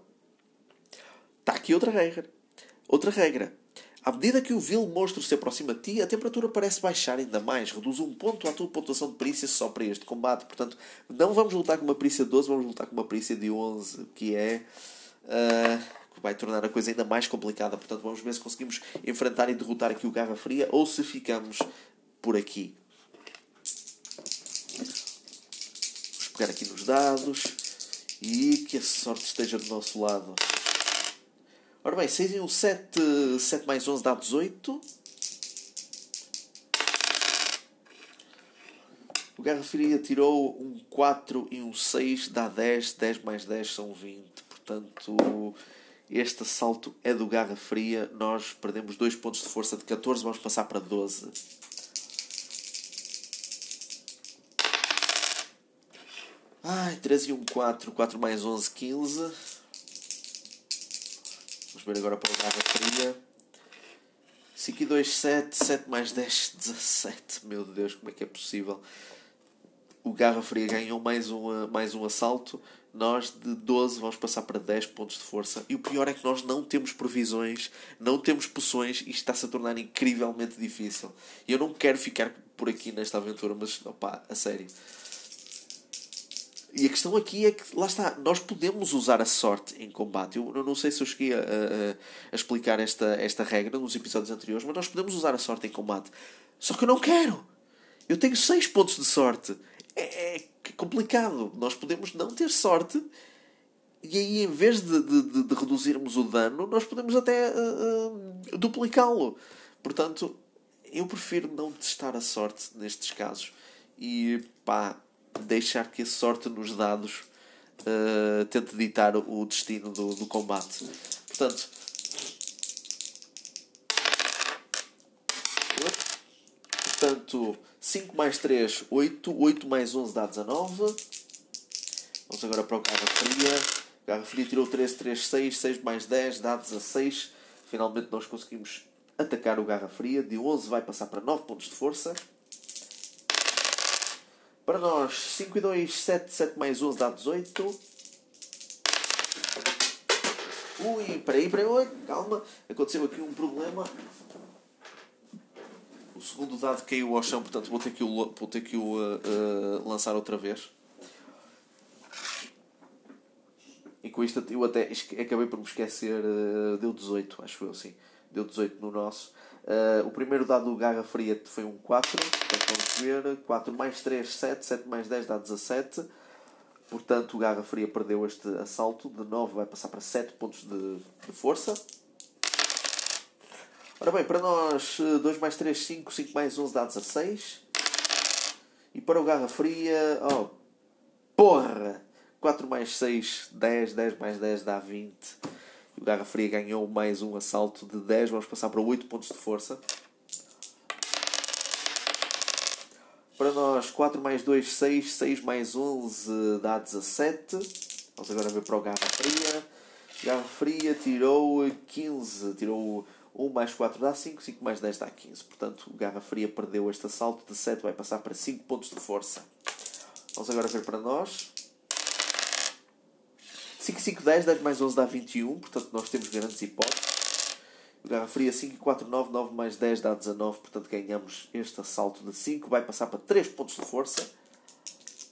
está aqui outra regra. Outra regra. À medida que o vil monstro se aproxima de ti, a temperatura parece baixar ainda mais. Reduz um ponto à tua pontuação de perícia só para este combate. Portanto, não vamos lutar com uma perícia de 12, vamos lutar com uma perícia de 11, que é. Uh, vai tornar a coisa ainda mais complicada. Portanto, vamos ver se conseguimos enfrentar e derrotar aqui o Garra Fria ou se ficamos por aqui. pegar aqui nos dados e que a sorte esteja do nosso lado. Ora bem, 6 e 1, 7, 7 mais 11 dá 18. O Guerra Fria tirou um 4 e um 6 dá 10. 10 mais 10 são 20. Portanto, este assalto é do Garra Fria. Nós perdemos 2 pontos de força de 14, vamos passar para 12. Ai, 13 e 1, 4. 4 mais 11, 15. Vamos ver agora para o Garra Fria. 5 e 2, 7. 7 mais 10, 17. Meu Deus, como é que é possível? O Garra Fria ganhou mais, uma, mais um assalto. Nós de 12 vamos passar para 10 pontos de força. E o pior é que nós não temos provisões, não temos poções e está-se a tornar incrivelmente difícil. Eu não quero ficar por aqui nesta aventura, mas opá, a sério. E a questão aqui é que, lá está, nós podemos usar a sorte em combate. Eu, eu não sei se eu cheguei a, a, a, explicar esta, esta regra nos episódios anteriores, mas nós podemos usar a sorte em combate. Só que eu não quero! Eu tenho 6 pontos de sorte. É, é, complicado. Nós podemos não ter sorte e aí, em vez de, de, de reduzirmos o dano, nós podemos até uh, uh, duplicá-lo. Portanto, eu prefiro não testar a sorte nestes casos. E pá, deixar que a sorte nos dados uh, tente ditar o destino do, do combate. Portanto, portanto 5 mais 3, 8. 8 mais 11 dá 19. Vamos agora para o Garra Fria. Garra Fria tirou 13, 3, 6. 6 mais 10 dá 16. Finalmente nós conseguimos atacar o Garra Fria. De 11 vai passar para 9 pontos de força. Para nós, 5 e 2, 7, 7 mais 11 dá 18. Ui, peraí, peraí, oi, calma. Aconteceu aqui um problema. Segundo dado caiu ao chão, portanto vou ter que o, vou ter que o uh, uh, lançar outra vez. E com isto eu até acabei por me esquecer. Uh, deu 18, acho eu, sim. Deu 18 no nosso. O primeiro dado do Garra Fria foi um 4. Portanto, vamos ver. 4 mais 3, 7. 7 mais 10 dá 17. Portanto, o Garra Fria perdeu este assalto. De 9 vai passar para 7 pontos de, de força. Ora bem, para nós 2 mais 3, 5. 5 mais 11 dá 16. E para o Garra Fria. Oh, porra! 4 mais 6, 10. 10 mais 10 dá 20. E o Garra Fria ganhou mais um assalto de 10. Vamos passar para 8 pontos de força. Para nós, 4 mais 2, 6. 6 mais 11 dá 17. Vamos agora ver para o Garra Fria. Garra Fria tirou 15. Tirou 1 mais 4 dá 5. 5 mais 10 dá 15. Portanto, o Garra Fria perdeu este assalto de 7. Vai passar para 5 pontos de força. Vamos agora ver para nós. 5, 5, 10, 10 mais 11 dá 21, portanto nós temos grandes hipóteses. O Garra Fria 5, 4, 9, 9 mais 10 dá 19, portanto ganhamos este assalto de 5, vai passar para 3 pontos de força.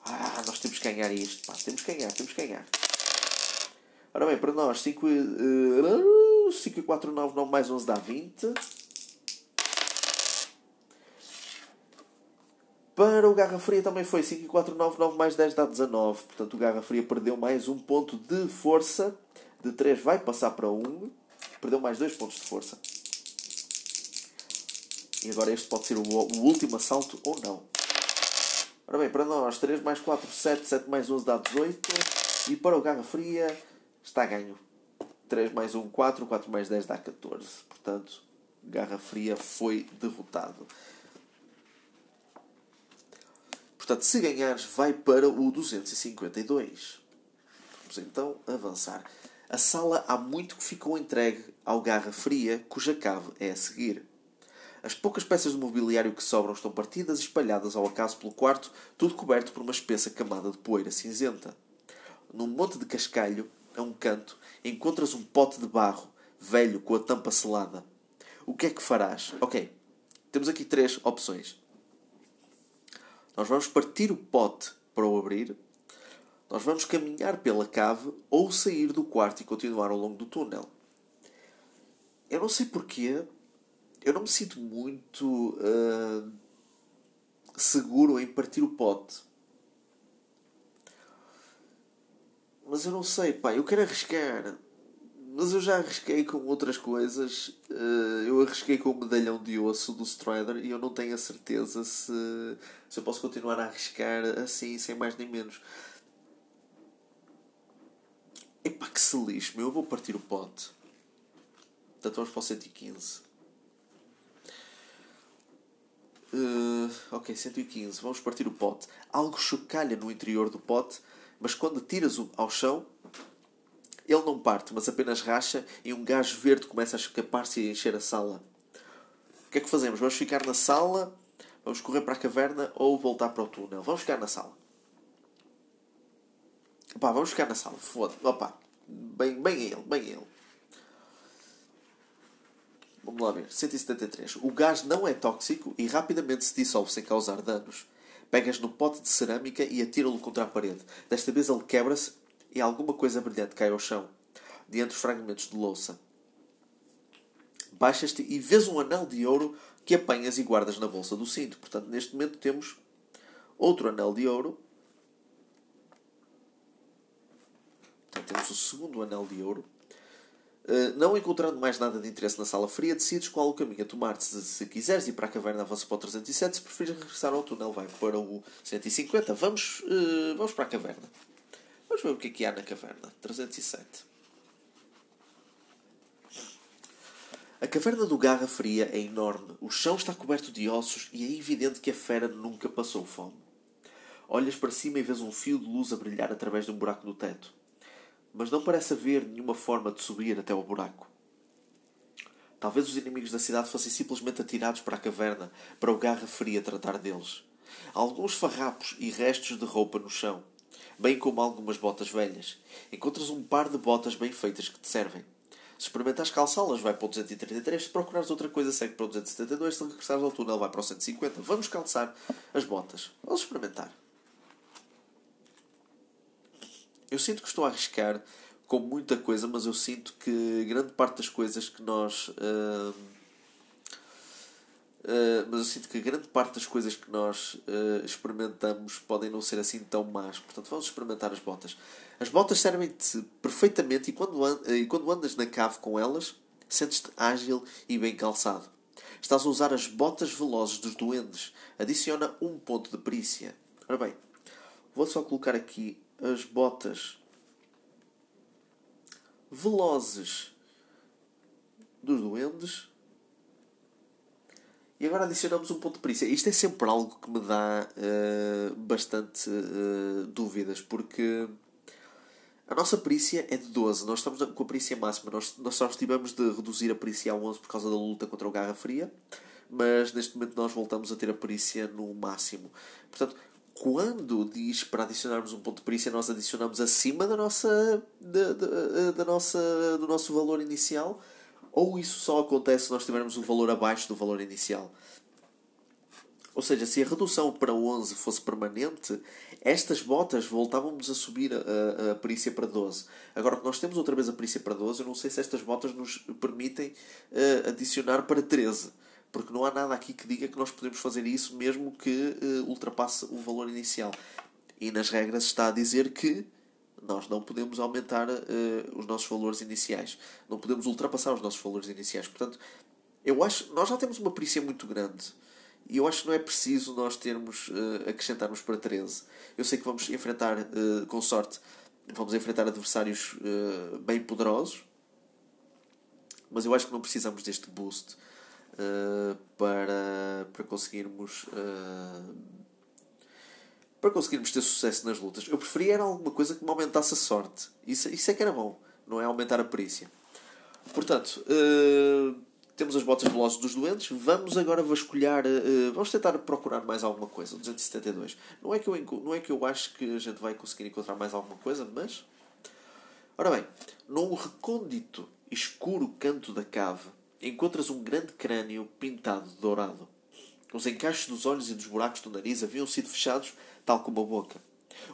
Ah, nós temos que ganhar isto, pá, temos que ganhar, temos que ganhar. Ora bem, para nós 5, uh, 5 4, 9, 9 mais 11 dá 20. Para o Garra Fria também foi 5 e 4, 9, 9 mais 10 dá 19. Portanto, o Garra Fria perdeu mais um ponto de força. De 3 vai passar para 1. Perdeu mais 2 pontos de força. E agora este pode ser o, o último assalto ou não. Ora bem, para nós 3 mais 4, 7. 7 mais 11 dá 18. E para o Garra Fria está ganho. 3 mais 1, 4. 4 mais 10 dá 14. Portanto, Garra Fria foi derrotado. Portanto, se ganhares, vai para o 252. Vamos então avançar. A sala há muito que ficou entregue ao Garra Fria, cuja cave é a seguir. As poucas peças de mobiliário que sobram estão partidas e espalhadas ao acaso pelo quarto, tudo coberto por uma espessa camada de poeira cinzenta. Num monte de cascalho, a um canto, encontras um pote de barro, velho, com a tampa selada. O que é que farás? Ok, temos aqui três opções. Nós vamos partir o pote para o abrir. Nós vamos caminhar pela cave ou sair do quarto e continuar ao longo do túnel. Eu não sei porquê. Eu não me sinto muito uh, seguro em partir o pote. Mas eu não sei, pá. Eu quero arriscar. Mas eu já arrisquei com outras coisas. Eh, eu arrisquei com o medalhão de osso do Strider e eu não tenho a certeza se, se eu posso continuar a arriscar assim, sem mais nem menos. Epá, que se lixe, meu. Eu vou partir o pote. Portanto, vamos para o 115. Uh, ok, 115. Vamos partir o pote. Algo chocalha no interior do pote, mas quando tiras-o ao chão, ele não parte, mas apenas racha e um gás verde começa a escapar-se e a encher a sala. O que é que fazemos? Vamos ficar na sala, vamos correr para a caverna ou voltar para o túnel? Vamos ficar na sala. Vamos ficar na sala. Foda. Opa, bem, bem ele, bem ele. Vamos lá ver. 173. O gás não é tóxico e rapidamente se dissolve sem causar danos. Pegas no pote de cerâmica e atira-lo contra a parede. Desta vez ele quebra-se e alguma coisa brilhante cai ao chão, de entre os fragmentos de louça. Baixas-te e vês um anel de ouro que apanhas e guardas na bolsa do cinto. Portanto, neste momento temos outro anel de ouro. Portanto, temos o segundo anel de ouro. Uh, não encontrando mais nada de interesse na sala fria, decides qual o caminho a tomar. Se, se quiseres ir para a caverna, avança para o 307. Se preferes regressar ao túnel, vai para o 150. Vamos, uh, vamos para a caverna. Vamos ver o que é que há na caverna. 307. A caverna do Garra Fria é enorme. O chão está coberto de ossos e é evidente que a fera nunca passou fome. Olhas para cima e vês um fio de luz a brilhar através de um buraco no teto. Mas não parece haver nenhuma forma de subir até ao buraco. Talvez os inimigos da cidade fossem simplesmente atirados para a caverna, para o Garra Fria tratar deles. Alguns farrapos e restos de roupa no chão bem como algumas botas velhas. Encontras um par de botas bem feitas que te servem. Se experimentares calçá-las, vai para o 233. Se procurares outra coisa, segue para o 272. Se regressares ao túnel, vai para o 150. Vamos calçar as botas. Vamos experimentar. Eu sinto que estou a arriscar com muita coisa, mas eu sinto que grande parte das coisas que nós. Uh, uh, mas eu sinto que grande parte das coisas que nós uh, experimentamos podem não ser assim tão más. Portanto, vamos experimentar as botas. As botas servem-te perfeitamente e quando, and e quando andas na cave com elas, sentes-te ágil e bem calçado. Estás a usar as botas velozes dos duendes. Adiciona um ponto de perícia. Ora bem, vou só colocar aqui as botas velozes dos duendes. E agora adicionamos um ponto de perícia. Isto é sempre algo que me dá uh, bastante uh, dúvidas, porque a nossa perícia é de 12. Nós estamos com a perícia máxima. Nós, nós só estivemos de reduzir a perícia a 11 por causa da luta contra o Garra Fria. Mas neste momento nós voltamos a ter a perícia no máximo. Portanto, quando diz para adicionarmos um ponto de perícia, nós adicionamos acima da nossa, da, da, da, nossa, do nosso valor inicial, ou isso só acontece se nós tivermos um valor abaixo do valor inicial. Ou seja, se a redução para 11 fosse permanente, estas botas voltávamos a subir a, a perícia para 12. Agora que nós temos outra vez a perícia para 12, eu não sei se estas botas nos permitem uh, adicionar para 13 porque não há nada aqui que diga que nós podemos fazer isso mesmo que uh, ultrapasse o valor inicial. E nas regras está a dizer que nós não podemos aumentar uh, os nossos valores iniciais. Não podemos ultrapassar os nossos valores iniciais. Portanto, eu acho nós já temos uma perícia muito grande. E eu acho que não é preciso nós termos uh, acrescentarmos para 13. Eu sei que vamos enfrentar, uh, com sorte, vamos enfrentar adversários uh, bem poderosos, mas eu acho que não precisamos deste boost uh, para, para conseguirmos uh, para conseguirmos ter sucesso nas lutas. Eu preferia era alguma coisa que me aumentasse a sorte. Isso, isso é que era bom, não é aumentar a perícia. Portanto, uh, temos as botas velozes dos doentes. Vamos agora vasculhar. Uh, vamos tentar procurar mais alguma coisa. 272. Não é, que eu, não é que eu acho que a gente vai conseguir encontrar mais alguma coisa, mas. Ora bem, num recôndito escuro canto da cave, encontras um grande crânio pintado de dourado. Os encaixes dos olhos e dos buracos do nariz haviam sido fechados, tal como a boca.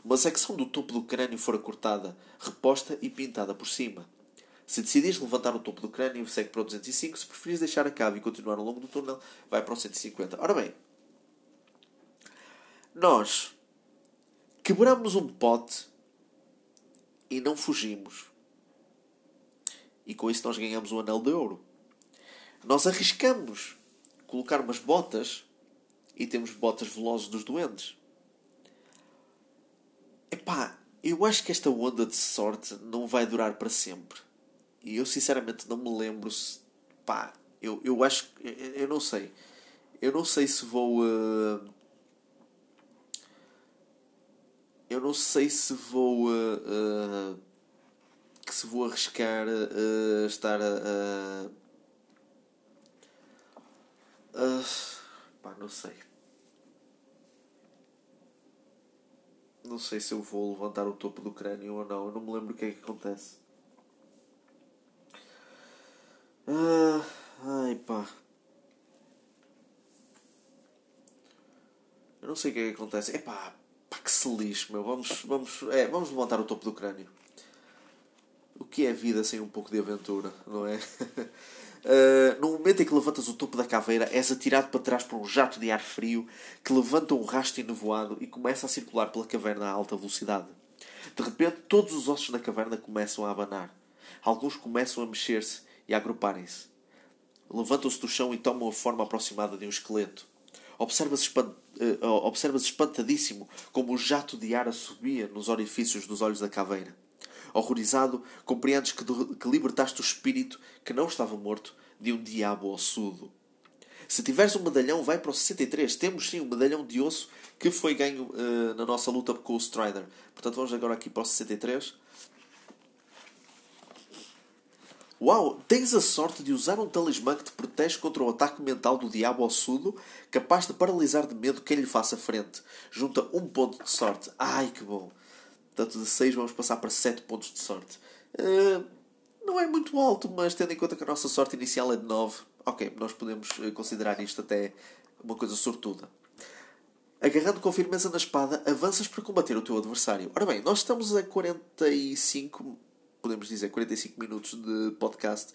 Uma secção do topo do crânio fora cortada, reposta e pintada por cima. Se decidires levantar o topo do crânio, segue para o 205. Se preferires deixar a cave e continuar ao longo do túnel, vai para o 150. Ora bem, nós quebramos um pote e não fugimos. E com isso nós ganhamos o anel de ouro. Nós arriscamos colocar umas botas e temos botas velozes dos doentes. Epá, eu acho que esta onda de sorte não vai durar para sempre. E eu sinceramente não me lembro se. Pá, eu, eu acho. Eu, eu não sei. Eu não sei se vou. Uh, eu não sei se vou. Uh, uh, que se vou arriscar estar a Uh, pá, não sei. Não sei se eu vou levantar o topo do crânio ou não. Eu não me lembro o que é que acontece. Uh, ai pá. Eu não sei o que é que acontece. É pá, que se lixe, meu. Vamos, vamos, é, vamos levantar o topo do crânio. O que é vida sem um pouco de aventura, não é? Uh, no momento em que levantas o topo da caveira, és atirado para trás por um jato de ar frio que levanta um rastro enevoado e começa a circular pela caverna a alta velocidade. De repente, todos os ossos da caverna começam a abanar. Alguns começam a mexer-se e a agruparem-se. Levantam-se do chão e tomam a forma aproximada de um esqueleto. Observas, espant... uh, espantadíssimo como o jato de ar subia nos orifícios dos olhos da caveira. Horrorizado, compreendes que, que libertaste o espírito que não estava morto de um diabo ossudo. Se tiveres um medalhão, vai para o 63. Temos sim um medalhão de osso que foi ganho uh, na nossa luta com o Strider. Portanto, vamos agora aqui para o 63. Uau! Tens a sorte de usar um talismã que te protege contra o ataque mental do diabo ossudo, capaz de paralisar de medo quem lhe faça frente. Junta um ponto de sorte. Ai, que bom! Portanto, de 6 vamos passar para 7 pontos de sorte. Uh, não é muito alto, mas tendo em conta que a nossa sorte inicial é de 9, ok, nós podemos eh, considerar isto até uma coisa sortuda. Agarrando com firmeza na espada, avanças para combater o teu adversário. Ora bem, nós estamos a 45, podemos dizer, 45 minutos de podcast.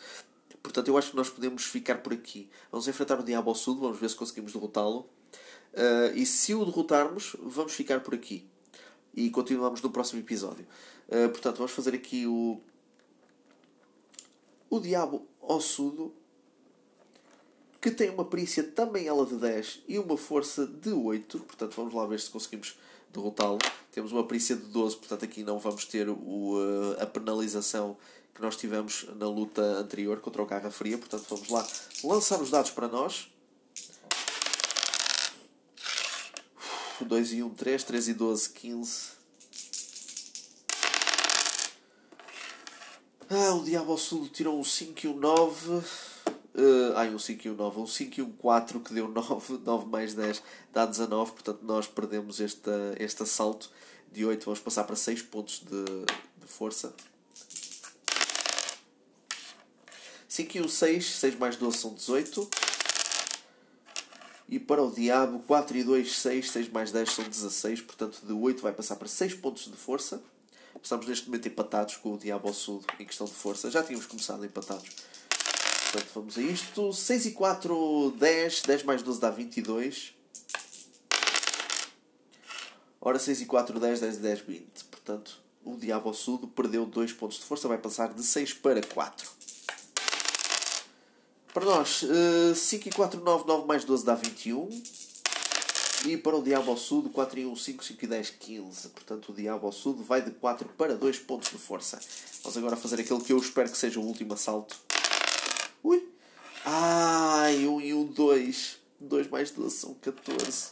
Portanto, eu acho que nós podemos ficar por aqui. Vamos enfrentar o Diabo ao Sul, vamos ver se conseguimos derrotá-lo. Uh, e se o derrotarmos, vamos ficar por aqui. E continuamos no próximo episódio. Uh, portanto, vamos fazer aqui o. O Diabo Ossudo que tem uma perícia também ela de 10 e uma força de 8. Portanto, vamos lá ver se conseguimos derrotá-lo. Temos uma perícia de 12, portanto, aqui não vamos ter o, eh, a penalização que nós tivemos na luta anterior contra o Garra Fria. Portanto, vamos lá lançar os dados para nós. 2 e 1, 3, 3 e 12, 15. Ah, o Diabo ao Sul tirou um 5 e um 9. Uh, ai, um 5 e um 9. Um 5 e um 4 que deu 9. 9 mais 10 dá 19. Portanto, nós perdemos este, este assalto de 8. Vamos passar para 6 pontos de, de força. 5 e 1, 6. 6 mais 12 são 18. E para o Diabo, 4 e 2, 6. 6 mais 10 são 16. Portanto, de 8 vai passar para 6 pontos de força. Estamos neste momento empatados com o Diabo ao Sul em questão de força. Já tínhamos começado empatados. Portanto, vamos a isto. 6 e 4, 10. 10 mais 12 dá 22. Ora, 6 e 4, 10, 10 e 10, 20. Portanto, o Diabo ao Sul perdeu 2 pontos de força. Vai passar de 6 para 4. Para nós, 5 eh, e 4, 9, 9 mais 12 dá 21. E para o Diabo ao Sul, 4 e 1, 5, 5 e 10, 15. Portanto, o Diabo ao Sul vai de 4 para 2 pontos de força. Vamos agora fazer aquele que eu espero que seja o último assalto. Ui! Ai, 1 e 1, 2. 2 mais 12 são 14.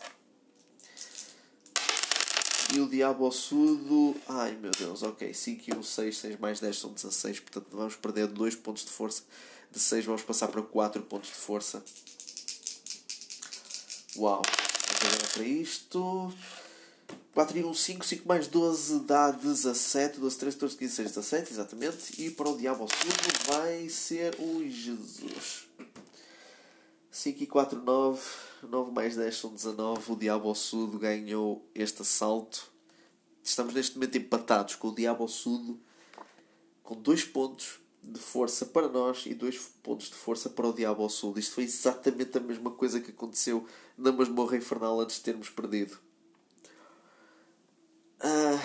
E o Diabo ao Sudo. Ai meu Deus, ok. 5 e 1, 6. 6 mais 10 são 16. Portanto, vamos perder 2 pontos de força. De 6 vamos passar para 4 pontos de força. Uau! agora para isto. 4 e 1, 5, 5 mais 12 dá 17, 12, 13, 14, 15, 16, 17, exatamente. E para o Diabo ao Surdo vai ser o Jesus. 5 e 4, 9, 9 mais 10 são 19. O Diabo ao Sudo ganhou este assalto. Estamos neste momento empatados com o Diabo ao Sudo, com 2 pontos de força para nós e 2 pontos de força para o Diabo ao Sul. Isto foi exatamente a mesma coisa que aconteceu na Masmorra Infernal antes de termos perdido. Ah,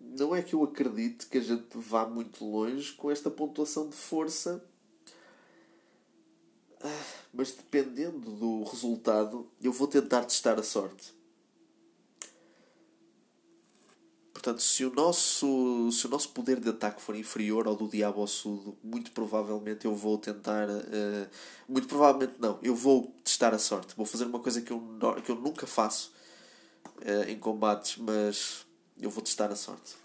não é que eu acredite que a gente vá muito longe com esta pontuação de força, ah, mas dependendo do resultado, eu vou tentar testar a sorte. Portanto, se o, nosso, se o nosso poder de ataque for inferior ao do Diabo ao Sudo, muito provavelmente eu vou tentar. Uh, muito provavelmente não, eu vou testar a sorte. Vou fazer uma coisa que eu, que eu nunca faço uh, em combates, mas eu vou testar a sorte.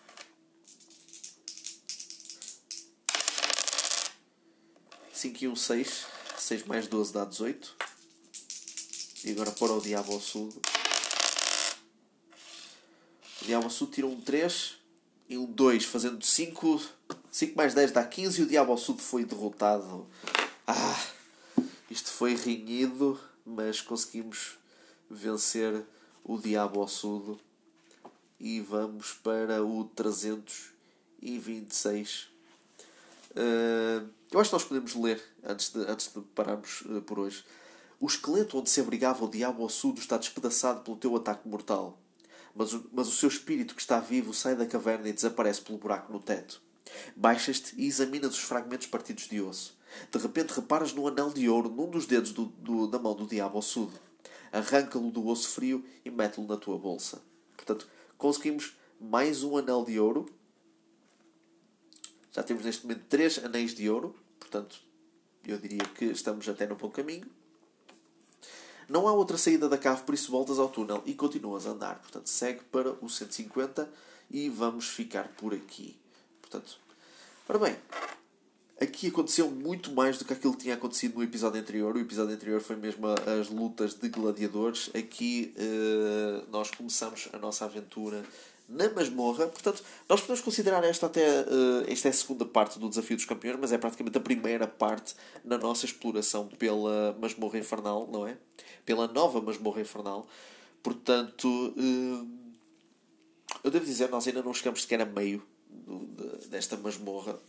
Cinco e um, seis. 6 mais 12 dá 18. E agora para o Diabo ao O Diabo Sul tirou um 3 e um 2, fazendo 5. 5 mais 10 dá 15 e o Diabo Sul foi derrotado. Ah, isto foi rinhido, mas conseguimos vencer o Diabo Sul. E vamos para o 326. Uh, eu acho que nós podemos ler antes de, antes de pararmos uh, por hoje. O esqueleto onde se abrigava o Diabo Sul está despedaçado pelo teu ataque mortal mas o, mas o seu espírito que está vivo sai da caverna e desaparece pelo buraco no teto. Baixas-te e examinas os fragmentos partidos de osso. De repente reparas no anel de ouro num dos dedos do, do, da mão do diabo sul. Arranca-lo do osso frio e mete-lo na tua bolsa. Portanto, conseguimos mais um anel de ouro. Já temos neste momento três anéis de ouro. Portanto, eu diria que estamos até no bom caminho. Não há outra saída da cave, por isso voltas ao túnel e continuas a andar. Portanto, segue para o 150 e vamos ficar por aqui. Portanto, ora bem, aqui aconteceu muito mais do que aquilo que tinha acontecido no episódio anterior. O episódio anterior foi mesmo as lutas de gladiadores. Aqui uh, nós começamos a nossa aventura na masmorra. Portanto, nós podemos considerar esta até. Uh, esta é a segunda parte do Desafio dos Campeões, mas é praticamente a primeira parte na nossa exploração pela masmorra infernal, não é? Pela nova masmorra infernal. Portanto, uh, eu devo dizer, nós ainda não chegamos sequer a meio desta masmorra,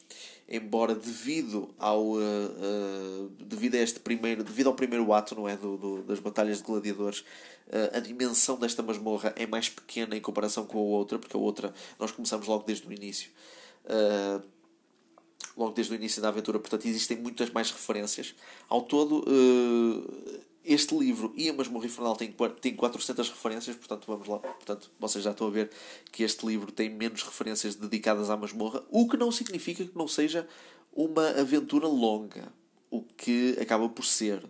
embora devido ao uh, uh, devido a este primeiro devido ao primeiro ato não é do, do das batalhas de gladiadores uh, a dimensão desta masmorra é mais pequena em comparação com a outra porque a outra nós começamos logo desde o início logo desde o início da aventura. Portanto existem muitas mais referências. Ao todo este livro e a Masmorra Infernal têm, têm 400 referências, portanto, vamos lá. Portanto, vocês já estão a ver que este livro tem menos referências dedicadas à masmorra, o que não significa que não seja uma aventura longa, o que acaba por ser.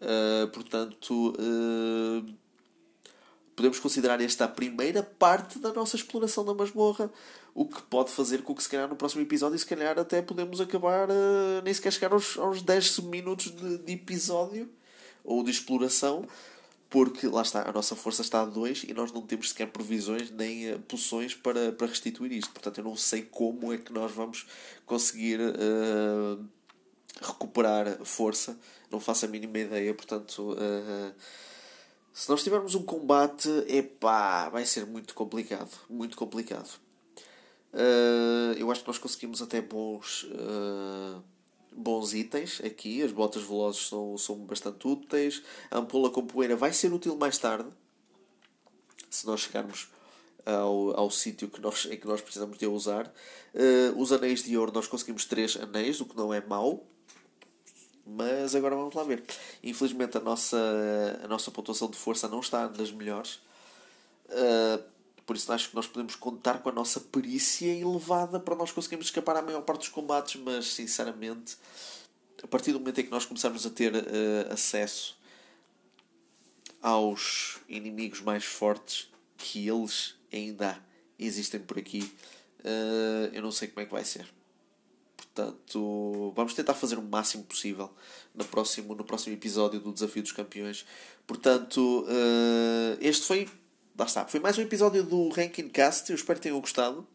Uh, portanto, uh, podemos considerar esta a primeira parte da nossa exploração da masmorra, o que pode fazer com que, se calhar, no próximo episódio, se calhar, até podemos acabar, uh, nem sequer chegar aos, aos 10 minutos de, de episódio ou de exploração, porque lá está, a nossa força está a 2 e nós não temos sequer provisões nem uh, poções para, para restituir isto. Portanto, eu não sei como é que nós vamos conseguir uh, recuperar força, não faço a mínima ideia. Portanto, uh, se nós tivermos um combate, epá, vai ser muito complicado. Muito complicado. eu acho que nós conseguimos até bons bons itens aqui. As botas velozes são, são bastante úteis. A ampola com poeira vai ser útil mais tarde. Se nós chegarmos ao, ao sítio que nós, em que nós precisamos de usar. Uh, os anéis de ouro, nós conseguimos 3 anéis, o que não é mau. Mas agora vamos lá ver. Infelizmente a nossa, a nossa pontuação de força não está das melhores. Uh, por isso acho que nós podemos contar com a nossa perícia elevada para nós conseguirmos escapar à maior parte dos combates, mas sinceramente, a partir do momento em que nós começarmos a ter uh, acesso aos inimigos mais fortes que eles ainda existem por aqui, uh, eu não sei como é que vai ser. Portanto, vamos tentar fazer o máximo possível no próximo, no próximo episódio do Desafio dos Campeões. Portanto, uh, este foi lá está. Foi mais um episódio do Ranking Cast. Eu espero que tenham gostado.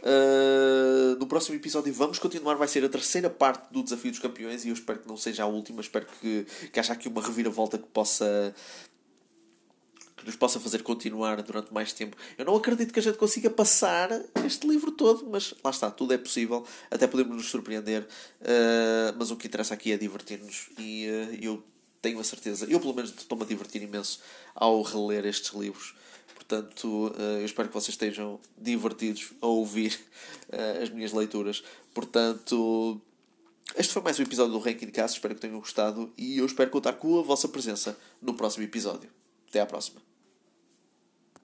Uh, no próximo episódio vamos continuar, vai ser a terceira parte do Desafio dos Campeões e eu espero que não seja a última, espero que, que haja aqui uma reviravolta que possa que nos possa fazer continuar durante mais tempo. Eu não acredito que a gente consiga passar este livro todo, mas lá está, tudo é possível, até podemos nos surpreender, uh, mas o que interessa aqui é divertir-nos e uh, eu tenho a certeza, eu pelo menos estou-me a divertir imenso ao reler estes livros. Portanto, eh, eu espero que vocês estejam divertidos a ouvir eh, as minhas leituras. Portanto, este foi mais um episódio do Ranking Cast. Espero que tenham gostado e eu espero contar com a vossa presença no próximo episódio. Até à próxima.